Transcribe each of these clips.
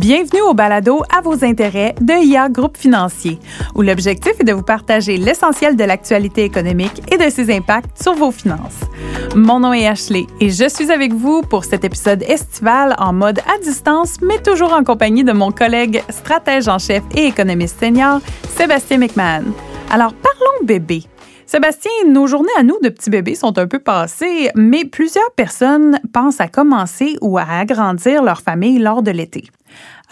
Bienvenue au balado à vos intérêts de IA Groupe Financier, où l'objectif est de vous partager l'essentiel de l'actualité économique et de ses impacts sur vos finances. Mon nom est Ashley et je suis avec vous pour cet épisode estival en mode à distance, mais toujours en compagnie de mon collègue stratège en chef et économiste senior, Sébastien McMahon. Alors parlons bébé. Sébastien, nos journées à nous de petits bébés sont un peu passées, mais plusieurs personnes pensent à commencer ou à agrandir leur famille lors de l'été.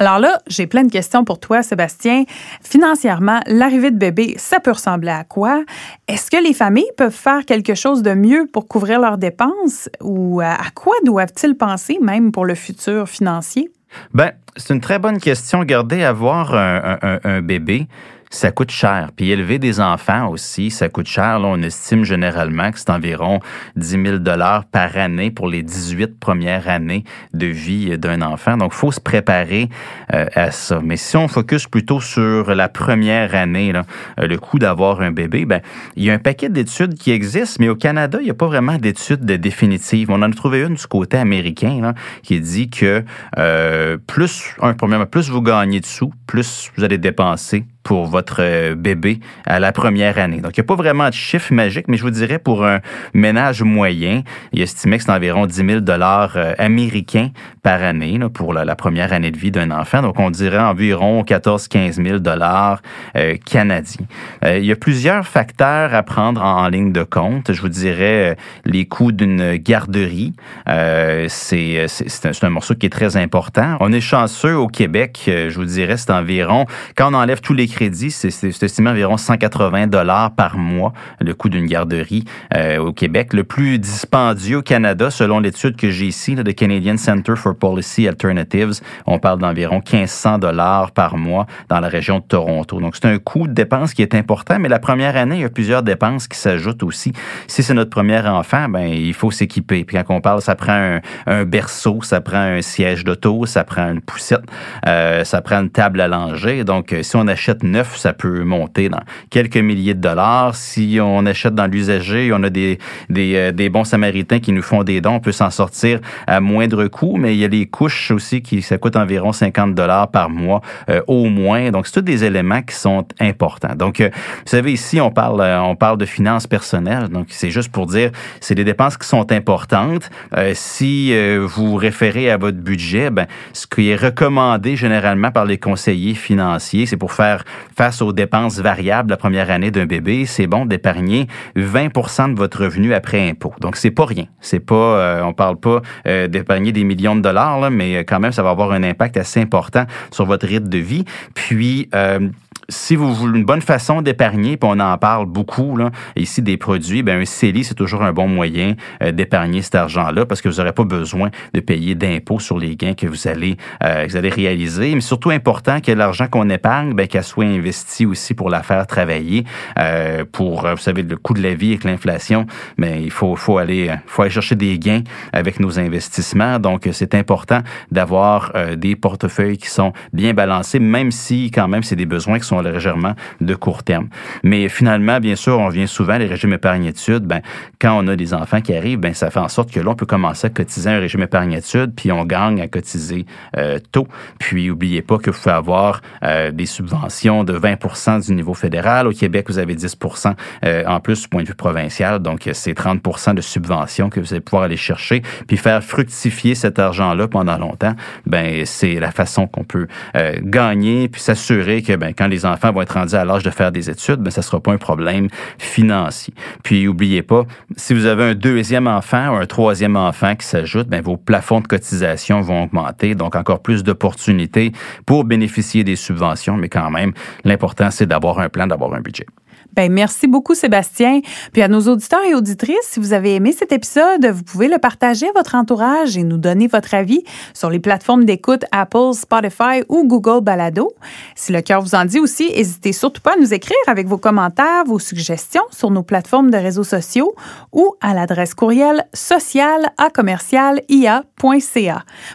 Alors là, j'ai plein de questions pour toi, Sébastien. Financièrement, l'arrivée de bébé, ça peut ressembler à quoi? Est-ce que les familles peuvent faire quelque chose de mieux pour couvrir leurs dépenses ou à quoi doivent-ils penser même pour le futur financier? Ben, c'est une très bonne question. Gardez avoir un bébé ça coûte cher. Puis élever des enfants aussi, ça coûte cher. Là, on estime généralement que c'est environ 10 000 dollars par année pour les 18 premières années de vie d'un enfant. Donc, il faut se préparer euh, à ça. Mais si on focus plutôt sur la première année, là, euh, le coût d'avoir un bébé, ben, il y a un paquet d'études qui existent, mais au Canada, il n'y a pas vraiment d'études définitives. On en a trouvé une du côté américain là, qui dit que euh, plus, un, premièrement, plus vous gagnez de sous, plus vous allez dépenser pour votre euh, bébé à la première année. Donc, il n'y a pas vraiment de chiffre magique, mais je vous dirais pour un ménage moyen, il estimé que c'est environ 10 000 dollars euh, américains par année là, pour la, première année de vie d'un enfant. Donc, on dirait environ 14-15 000 dollars euh, canadiens. il y a plusieurs facteurs à prendre en, ligne de compte. Je vous dirais les coûts d'une garderie. c'est un, un morceau qui est très important. On est chanceux au Québec, je vous dirais, c'est environ, quand on enlève tous les crédit, c'est estimé environ 180 dollars par mois, le coût d'une garderie euh, au Québec. Le plus dispendieux au Canada, selon l'étude que j'ai ici, le Canadian Center for Policy Alternatives, on parle d'environ 1500 dollars par mois dans la région de Toronto. Donc, c'est un coût de dépense qui est important, mais la première année, il y a plusieurs dépenses qui s'ajoutent aussi. Si c'est notre premier enfant, ben il faut s'équiper. Puis quand on parle, ça prend un, berceau, ça prend un siège d'auto, ça prend une poussette, euh, ça prend une table à langer. Donc, si on achète neuf, ça peut monter dans quelques milliers de dollars. Si on achète dans l'usager, on a des, des, euh, des, bons samaritains qui nous font des dons, on peut s'en sortir à moindre coût, mais il y a les couches aussi qui ça coûte environ 50 dollars par mois euh, au moins. Donc, c'est tous des éléments qui sont importants. Donc, euh, vous savez, ici, on parle, on parle de finances personnelles. Donc, c'est juste pour dire, c'est des dépenses qui sont importantes. si vous référez à votre budget, ben, ce qui est recommandé généralement par les conseillers financiers, c'est pour faire face aux dépenses variables la première année d'un bébé, c'est bon d'épargner 20% de votre revenu après impôt. Donc c'est pas rien. C'est pas, euh, on parle pas euh, d'épargner des millions de dollars, là, mais quand même ça va avoir un impact assez important sur votre rythme de vie. Puis euh, si vous voulez une bonne façon d'épargner, puis on en parle beaucoup là, ici des produits, ben un CELI, c'est toujours un bon moyen euh, d'épargner cet argent-là parce que vous n'aurez pas besoin de payer d'impôts sur les gains que vous allez, euh, vous allez réaliser. Mais surtout important que l'argent qu'on épargne, ben, qu'elle soit investi aussi pour la faire travailler, euh, pour, vous savez, le coût de la vie avec l'inflation, mais il faut, faut, aller, faut aller chercher des gains avec nos investissements. Donc, c'est important d'avoir des portefeuilles qui sont bien balancés, même si quand même c'est des besoins qui sont légèrement de court terme. Mais finalement, bien sûr, on vient souvent, les régimes épargne-études, ben, quand on a des enfants qui arrivent, ben, ça fait en sorte que là, on peut commencer à cotiser un régime épargne-études, puis on gagne à cotiser euh, tôt. Puis, n'oubliez pas que vous pouvez avoir euh, des subventions de 20% du niveau fédéral. Au Québec, vous avez 10% euh, en plus du point de vue provincial. Donc, c'est 30% de subventions que vous allez pouvoir aller chercher, puis faire fructifier cet argent-là pendant longtemps. Ben, c'est la façon qu'on peut euh, gagner, puis s'assurer que ben, quand les enfants vont être rendus à l'âge de faire des études, mais ça ne sera pas un problème financier. Puis, n'oubliez pas, si vous avez un deuxième enfant ou un troisième enfant qui s'ajoute, ben, vos plafonds de cotisation vont augmenter, donc encore plus d'opportunités pour bénéficier des subventions, mais quand même, l'important, c'est d'avoir un plan, d'avoir un budget. Ben, merci beaucoup, Sébastien. Puis à nos auditeurs et auditrices, si vous avez aimé cet épisode, vous pouvez le partager à votre entourage et nous donner votre avis sur les plateformes d'écoute Apple, Spotify ou Google Balado. Si le cœur vous en dit aussi, n'hésitez surtout pas à nous écrire avec vos commentaires, vos suggestions sur nos plateformes de réseaux sociaux ou à l'adresse courriel social à commercial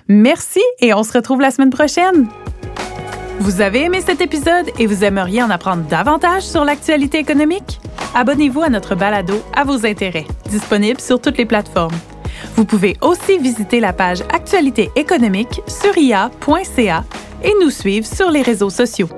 Merci et on se retrouve la semaine prochaine. Vous avez aimé cet épisode et vous aimeriez en apprendre davantage sur l'actualité économique? Abonnez-vous à notre balado à vos intérêts, disponible sur toutes les plateformes. Vous pouvez aussi visiter la page Actualité économique sur ia.ca et nous suivre sur les réseaux sociaux.